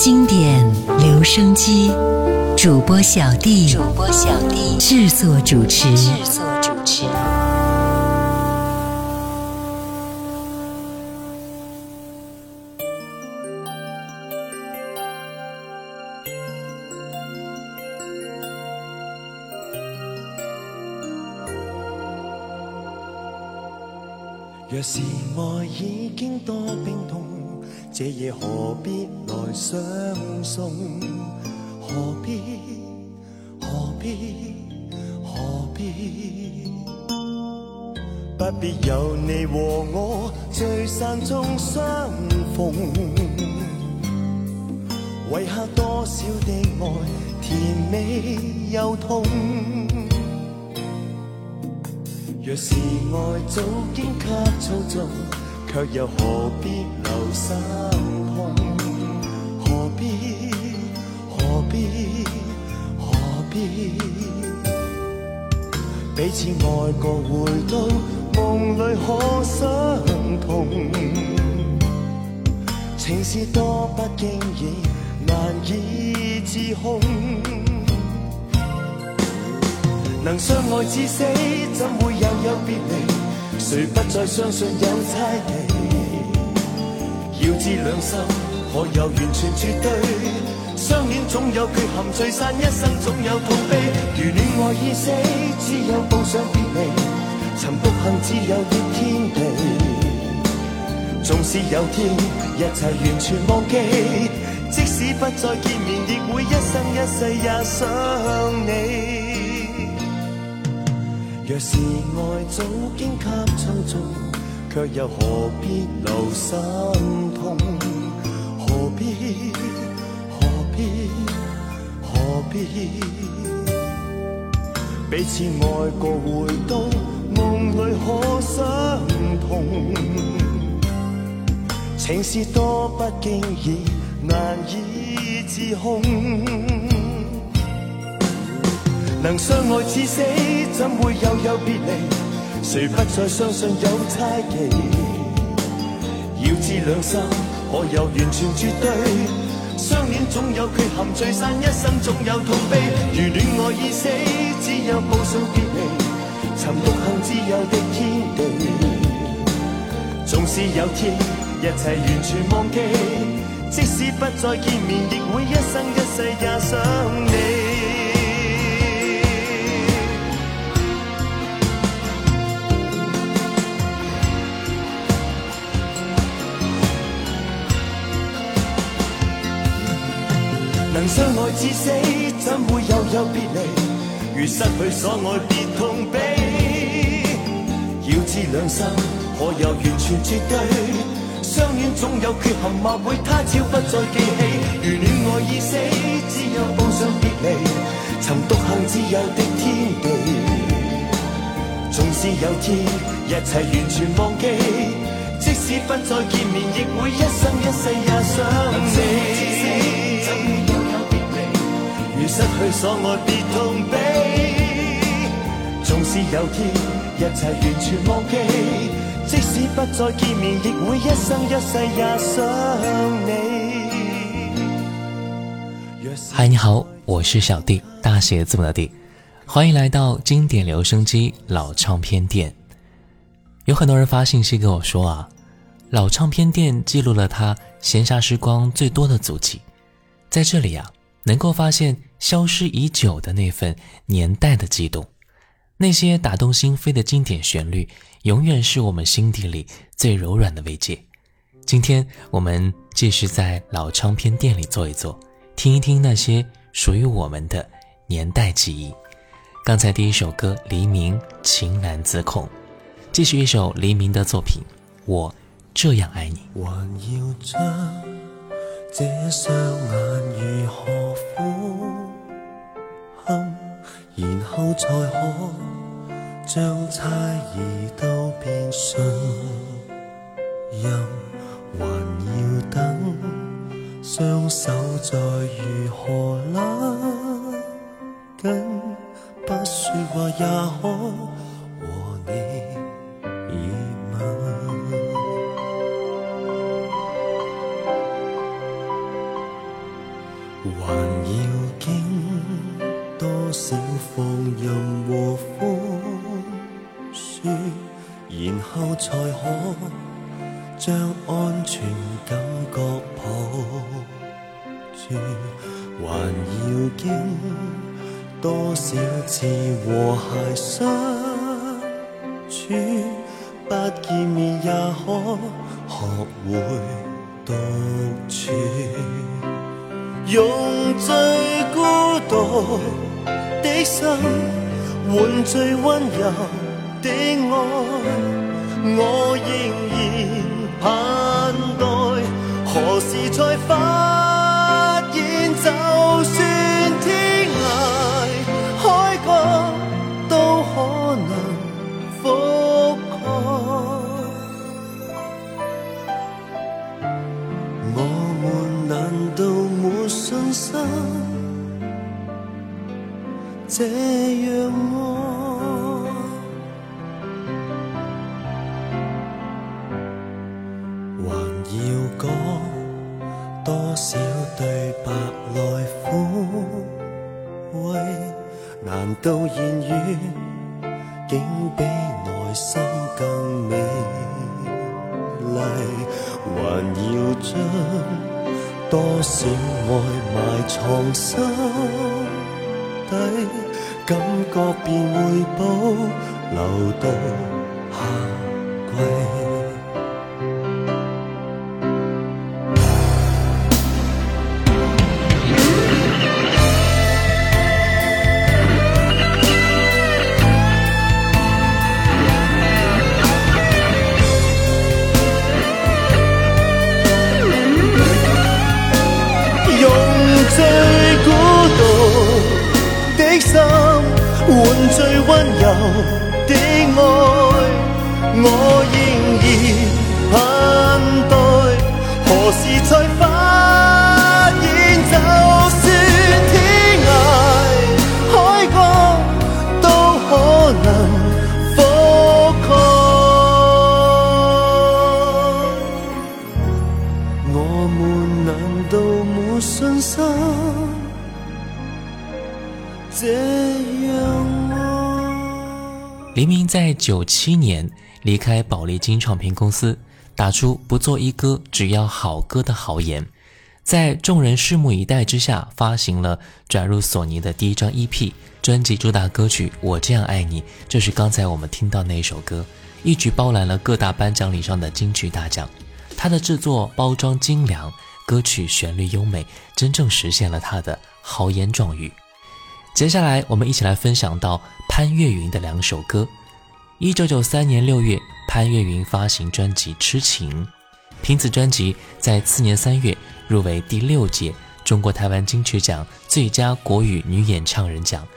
经典留声机，主播小弟，主播小弟制作主持，制作主持。若是爱已经多冰冻。这夜何必来相送？何必何必何必？不必有你和我聚散中相逢，遗下多少的爱，甜美又痛。若是爱早经给操纵。却又何必留心痛？何必？何必？何必？彼此爱过，回到梦里可相同。情是多不经意，难以自控。能相爱至死，怎会又有别离？谁不再相信有猜忌？要知两心可有完全绝对？相恋总有缺陷，聚散一生总有痛悲。如恋爱已死，只有步上别离，曾不幸，只有的天地。纵使有天一切完全忘记，即使不再见面，亦会一生一世也想你。若是爱早经给操纵，却又何必留心痛？何必何必何必？彼此爱过，回到梦里可心痛。情是多不经意，难以自控。能相爱至死，怎会又有别离？谁不再相信有猜忌？要知两心可有完全绝对？相恋总有缺陷，聚散一生总有痛悲。如恋爱已死，只有无数别离，寻独行自由的天地。纵使有天一切完全忘记，即使不再见面，亦会一生一世也想你。相爱至死，怎会悠悠别离？如失去所爱，别痛悲。要知两心可有完全绝对？相恋总有缺陷，或会他朝不再记起。如恋爱已死，只有报上别离，寻独行自由的天地。纵使有天一切完全忘记，即使不再见面，亦会一生一世也想你。失去所爱的痛悲总是有天一切完全忘记即使不再见面亦会一生一世也想你嗨你好我是小弟大写字母的弟欢迎来到经典留声机老唱片店有很多人发信息跟我说啊老唱片店记录了他闲暇时光最多的足迹在这里啊，能够发现消失已久的那份年代的悸动，那些打动心扉的经典旋律，永远是我们心底里最柔软的慰藉。今天我们继续在老唱片店里坐一坐，听一听那些属于我们的年代记忆。刚才第一首歌《黎明》，情难自控，继续一首黎明的作品《我这样爱你》。要这双眼如何然后才可将猜疑都变信任，还要等双手再如何拉紧，不说话也可和你热吻。后才可将安全感觉抱住，还要经多少次和谐相处？不见面也可学会独处，用最孤独的心换最温柔的爱。我仍然盼待，何时再发？到言语竟比内心更美丽，还要将多少爱埋藏心底，感觉便会保留到夏季。黎明在九七年离开宝丽金唱片公司，打出“不做一哥，只要好歌”的豪言，在众人拭目以待之下，发行了转入索尼的第一张 EP 专辑，主打歌曲《我这样爱你》，就是刚才我们听到那一首歌，一举包揽了各大颁奖礼上的金曲大奖。它的制作包装精良。歌曲旋律优美，真正实现了他的豪言壮语。接下来，我们一起来分享到潘越云的两首歌。一九九三年六月，潘越云发行专辑《痴情》，凭此专辑在次年三月入围第六届中国台湾金曲奖最佳国语女演唱人奖。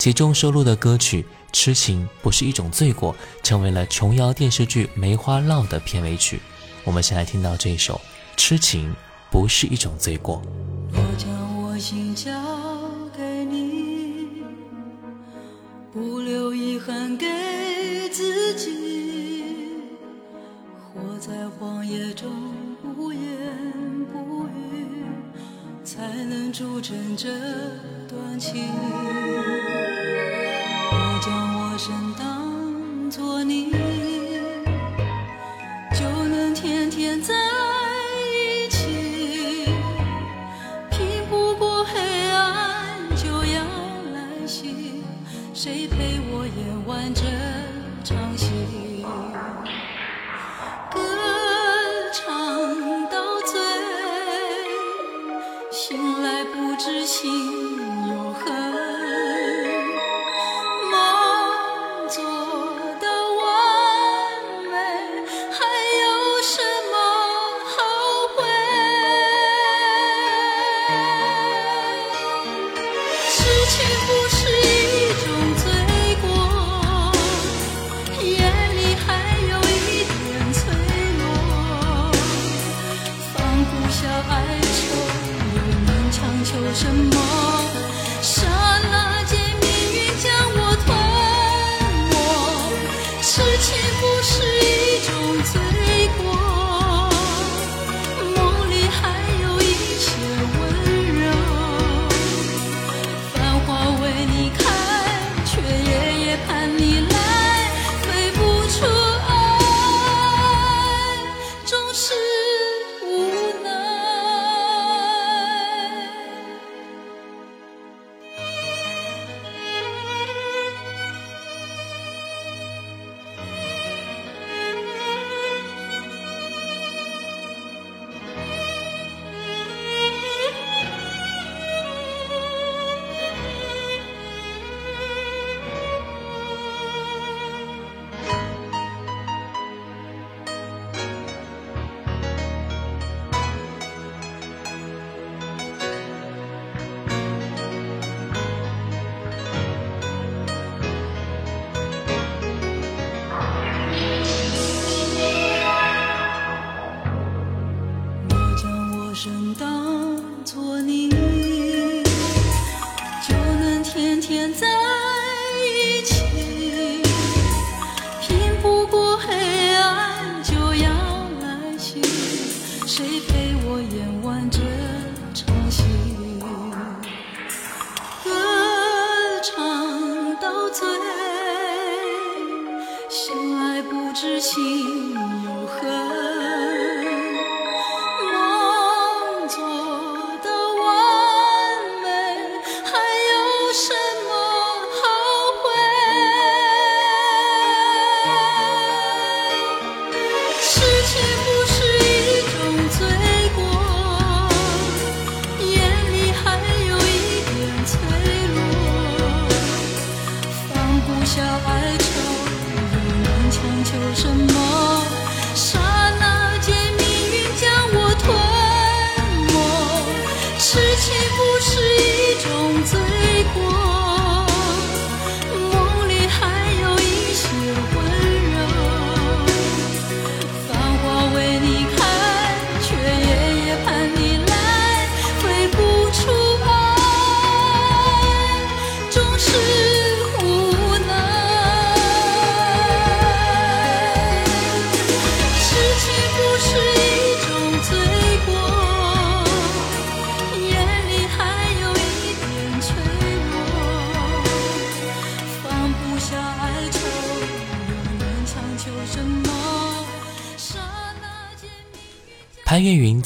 其中收录的歌曲《痴情》不是一种罪过，成为了琼瑶电视剧《梅花烙》的片尾曲。我们先来听到这首《痴情》。不是一种罪过，我将我心交给你，不留遗憾给自己。活在荒野中，不言不语，才能铸成这段情。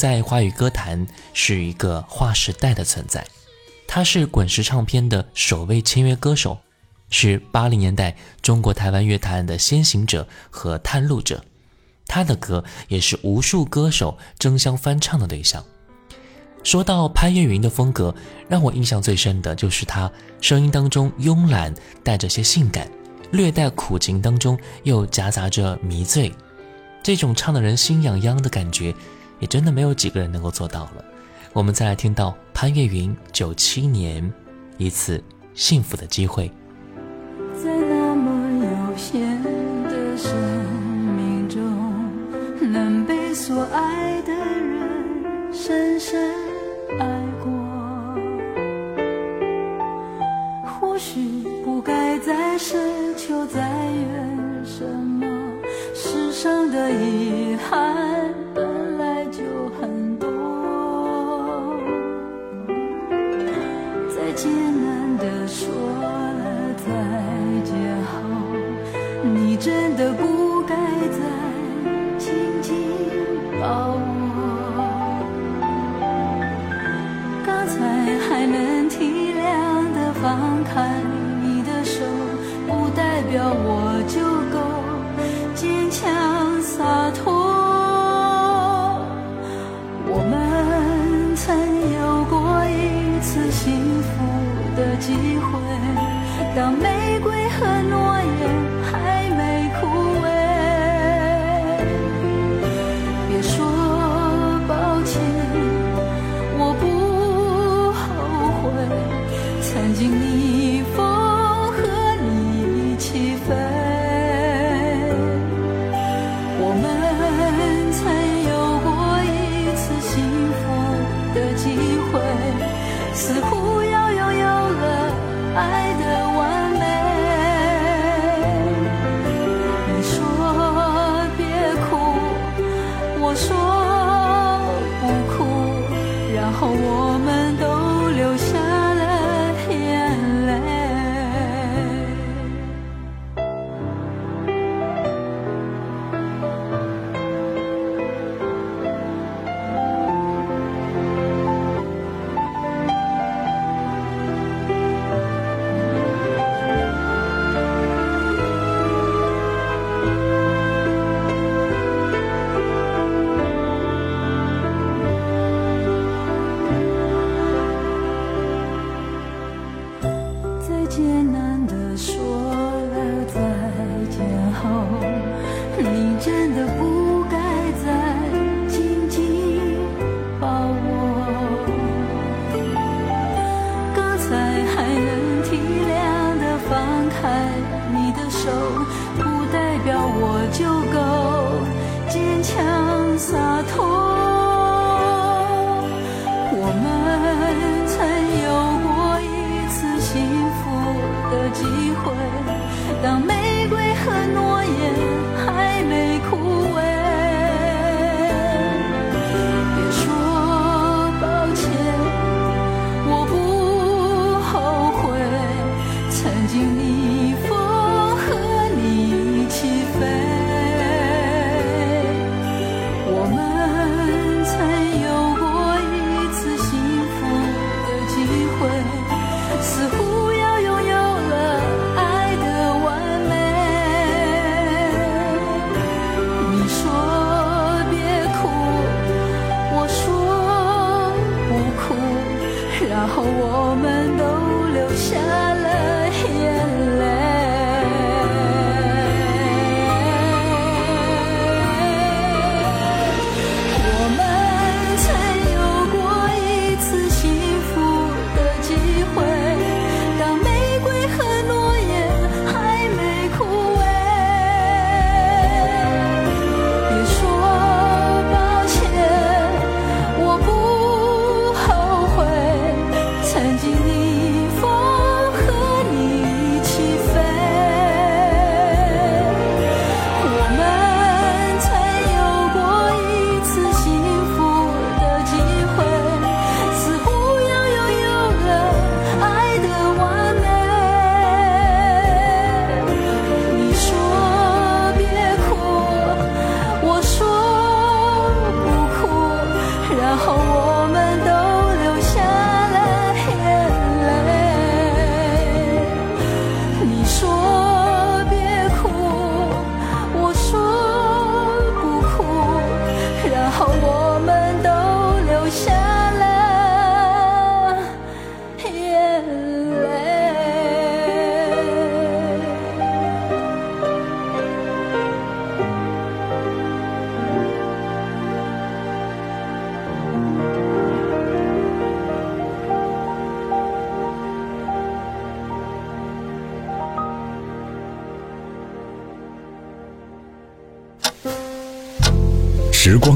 在华语歌坛是一个划时代的存在，他是滚石唱片的首位签约歌手，是八零年代中国台湾乐坛的先行者和探路者。他的歌也是无数歌手争相翻唱的对象。说到潘越云的风格，让我印象最深的就是他声音当中慵懒，带着些性感，略带苦情当中又夹杂着迷醉，这种唱的人心痒痒的感觉。也真的没有几个人能够做到了。我们再来听到潘越云九七年一次幸福的机会。在那么有限的生命中，能被所爱的人深深爱过，或许不该再奢求再远什么世上的。艰难。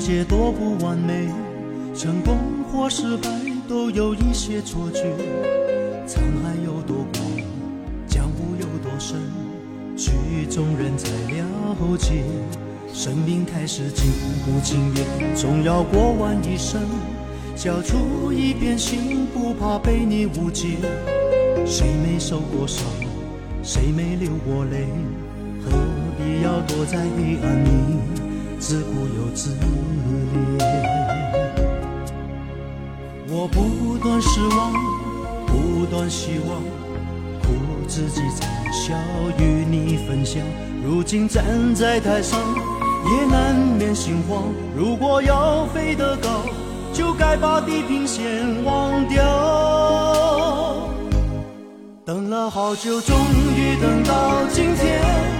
世界多不完美，成功或失败都有一些错觉。沧海有多广，江湖有多深，曲终人才了解。生命开始尽不情愿，总要过完一生。交出一片心，不怕被你误解。谁没受过伤，谁没流过泪，何必要躲在黑暗里？自顾又自怜，我不断失望，不断希望，苦自己，嘲笑，与你分享。如今站在台上，也难免心慌。如果要飞得高，就该把地平线忘掉。等了好久，终于等到今天。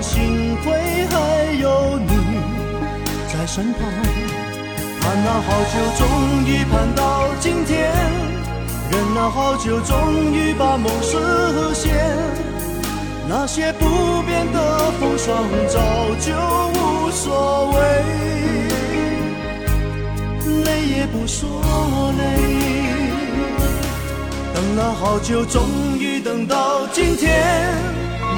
心亏还有你在身旁。盼了好久，终于盼到今天；忍了好久，终于把梦实现。那些不变的风霜，早就无所谓，累也不说累。等了好久，终于等到今天。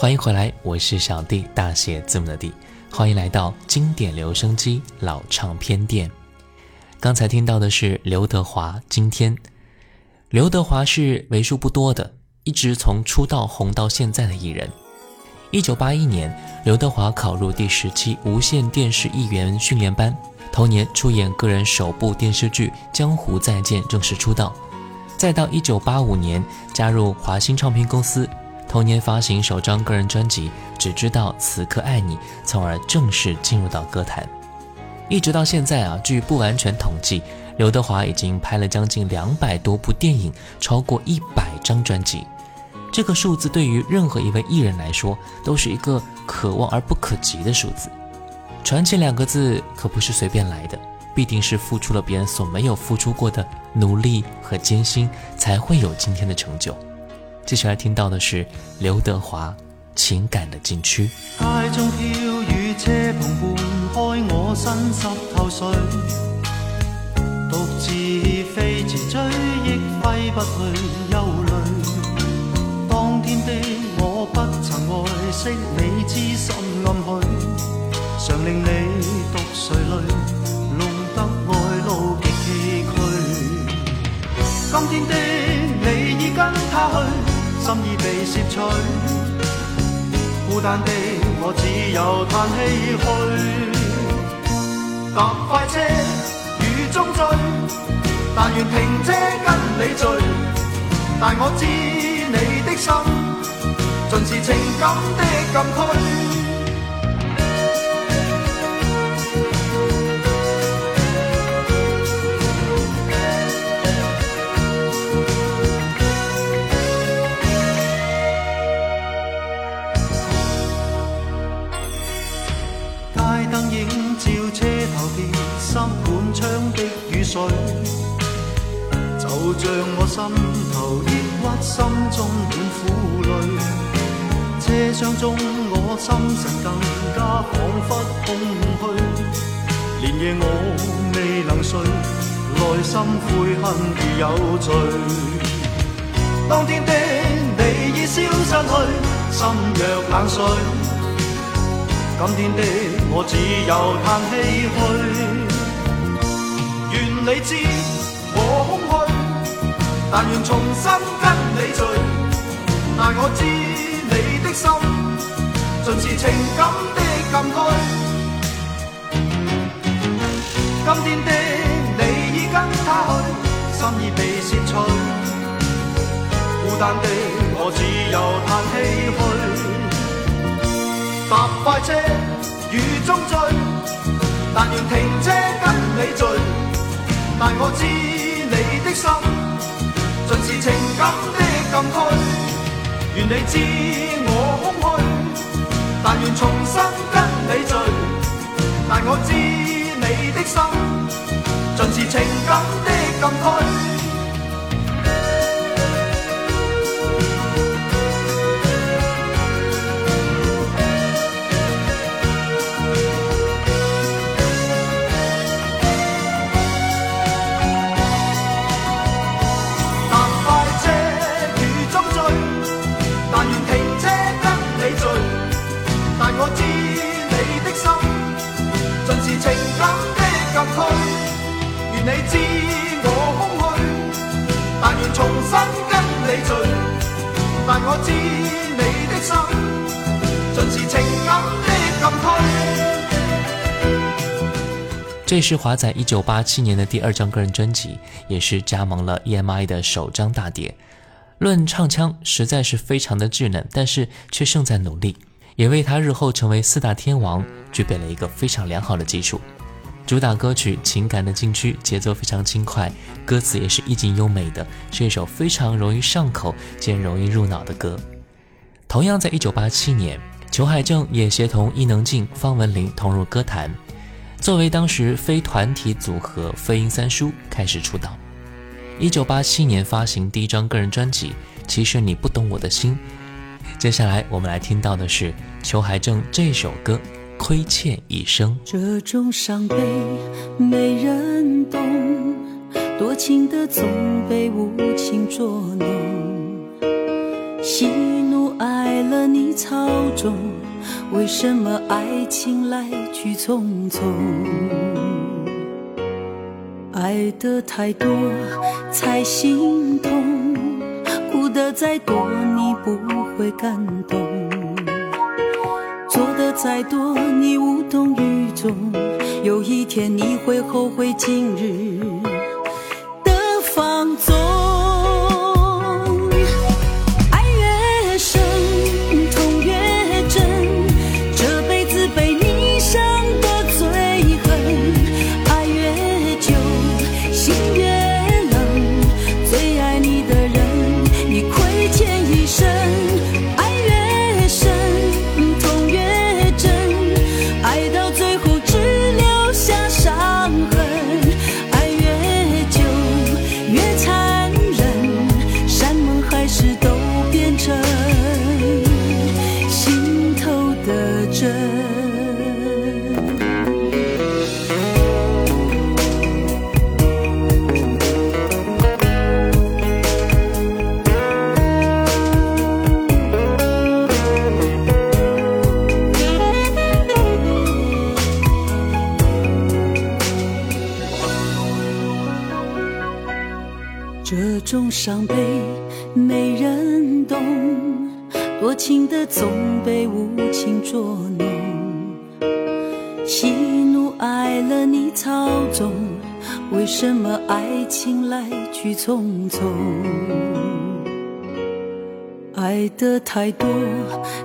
欢迎回来，我是小 D，大写字母的 D。欢迎来到经典留声机老唱片店。刚才听到的是刘德华。今天，刘德华是为数不多的一直从出道红到现在的艺人。一九八一年，刘德华考入第十期无线电视艺员训练班，同年出演个人首部电视剧《江湖再见》，正式出道。再到一九八五年，加入华星唱片公司。同年发行首张个人专辑《只知道此刻爱你》，从而正式进入到歌坛。一直到现在啊，据不完全统计，刘德华已经拍了将近两百多部电影，超过一百张专辑。这个数字对于任何一位艺人来说，都是一个可望而不可及的数字。传奇两个字可不是随便来的，必定是付出了别人所没有付出过的努力和艰辛，才会有今天的成就。接下来听到的是刘德华情感的禁区街中飘雨车蓬半开我身湿透水独自飞驰追忆挥不去忧虑当天的我不曾爱惜你痴心暗许常令你独垂泪弄得爱路极崎岖今天的你已跟他去心意被摄取，孤单的我只有叹唏嘘。搭快车，雨中追，但愿停车跟你醉。但我知你的心，尽是情感的禁区。心满窗的雨水，就像我心头抑郁，心中满苦泪。车厢中我心神更加恍惚空虚，连夜我未能睡，内心悔恨如有罪。当天的你已消散去，心若冷水。今天的我只有叹唏嘘，愿你知我空虚，但愿重新跟你聚。但我知你的心，尽是情感的禁区。今天的你已跟他去，心已被摄取，孤单的我只有叹唏嘘。搭快车，雨中追，但愿停车跟你聚。但我知你的心，尽是情感的禁区。愿你知我空虚，但愿重新跟你聚。但我知你的心，尽是情感的禁区。你你你知知我我空但但愿重跟聚。的心，这是华仔一九八七年的第二张个人专辑，也是加盟了 EMI 的首张大碟。论唱腔，实在是非常的稚嫩，但是却胜在努力，也为他日后成为四大天王，具备了一个非常良好的基础。主打歌曲《情感的禁区》，节奏非常轻快，歌词也是意境优美的，是一首非常容易上口兼容易入脑的歌。同样，在一九八七年，裘海正也协同伊能静、方文琳同入歌坛，作为当时非团体组合飞鹰三叔开始出道。一九八七年发行第一张个人专辑《其实你不懂我的心》。接下来我们来听到的是裘海正这首歌。亏欠一生，这种伤悲没人懂。多情的总被无情捉弄，喜怒哀乐你操纵，为什么爱情来去匆匆？爱的太多才心痛，哭的再多你不会感动。再多，你无动于衷。有一天，你会后悔今日。总被无情捉弄，喜怒哀乐你操纵，为什么爱情来去匆匆？爱的太多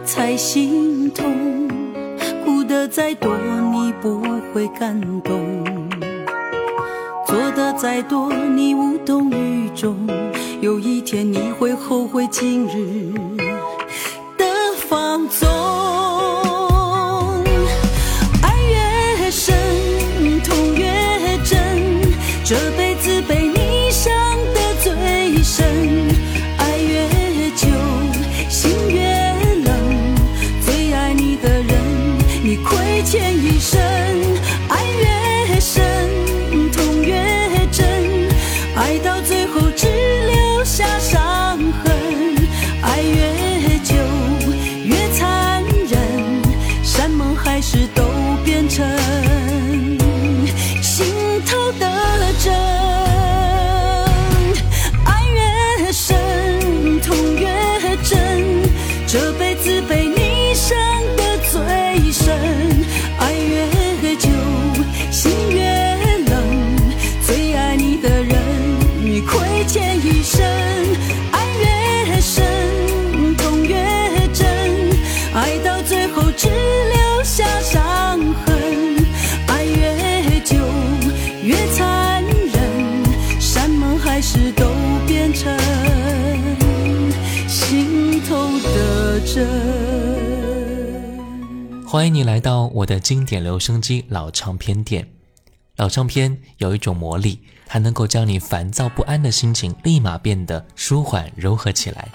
才心痛，哭的再多你不会感动，做的再多你无动于衷，有一天你会后悔今日。欢迎你来到我的经典留声机老唱片店。老唱片有一种魔力，它能够将你烦躁不安的心情立马变得舒缓柔和起来，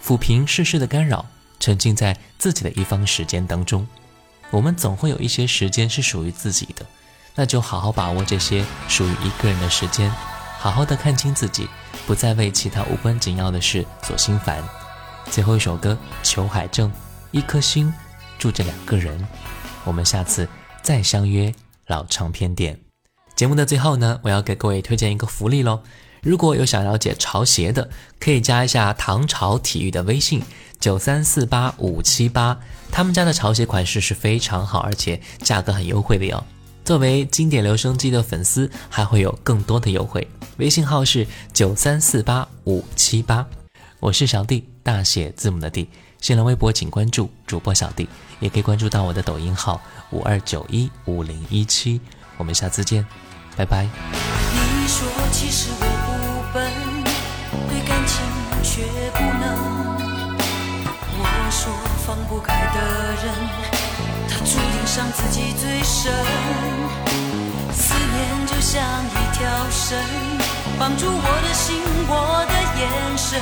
抚平世事的干扰，沉浸在自己的一方时间当中。我们总会有一些时间是属于自己的，那就好好把握这些属于一个人的时间，好好的看清自己，不再为其他无关紧要的事所心烦。最后一首歌，裘海正《一颗心》。住着两个人，我们下次再相约老唱片店。节目的最后呢，我要给各位推荐一个福利喽。如果有想了解潮鞋的，可以加一下唐朝体育的微信：九三四八五七八。他们家的潮鞋款式是非常好，而且价格很优惠的哟。作为经典留声机的粉丝，还会有更多的优惠。微信号是九三四八五七八。我是小 D，大写字母的 D。新浪微博请关注主播小弟，也可以关注到我的抖音号五二九一五零一七。我们下次见，拜拜。你说其实我不笨，对感情却不能。我说放不开的人，他注定伤自己最深。思念就像一条绳，绑住我的心，我的眼神，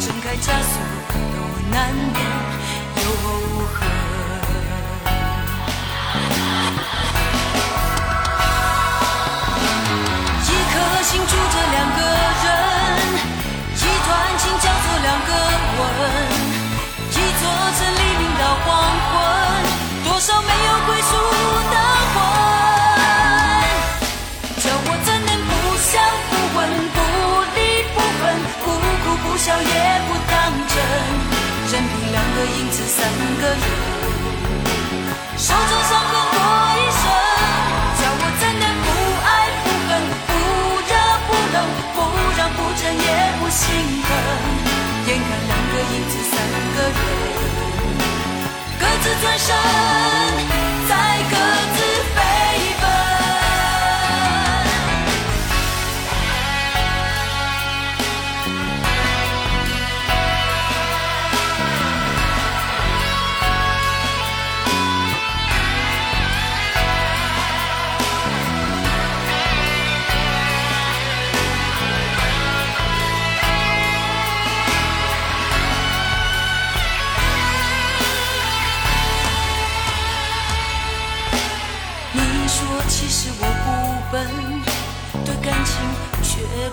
睁开枷锁。难免有恨，一颗心住着两。两个影子，三个人，受着伤痕过一生，叫我怎能不爱不恨不热不冷，不让不假也不心疼。眼看两个影子，三个人各自转身。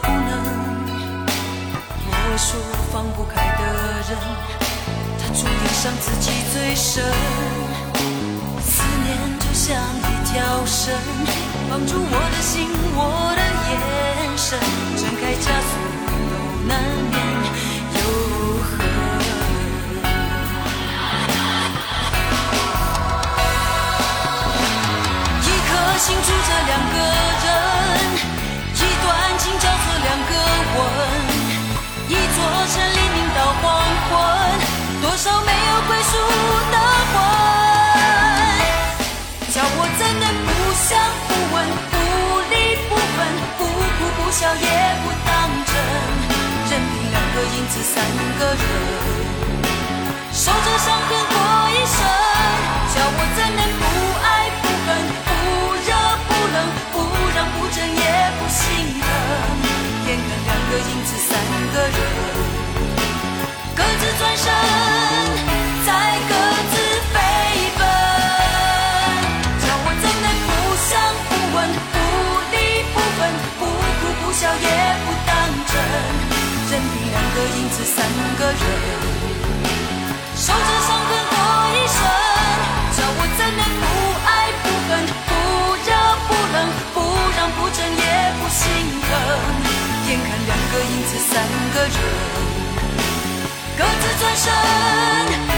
不能，我说放不开的人，他注定伤自己最深。思念就像一条绳，绑住我的心，我的。影三个人，守着伤痕过一生，叫我怎能不爱不恨不热不冷，不让不争也不心疼。眼看两个影子三个人，各自转身。三个人，受着伤痕过一生，叫我怎能不爱不恨，不热不冷，不让不争也不心疼。眼看两个影子，三个人各自转身。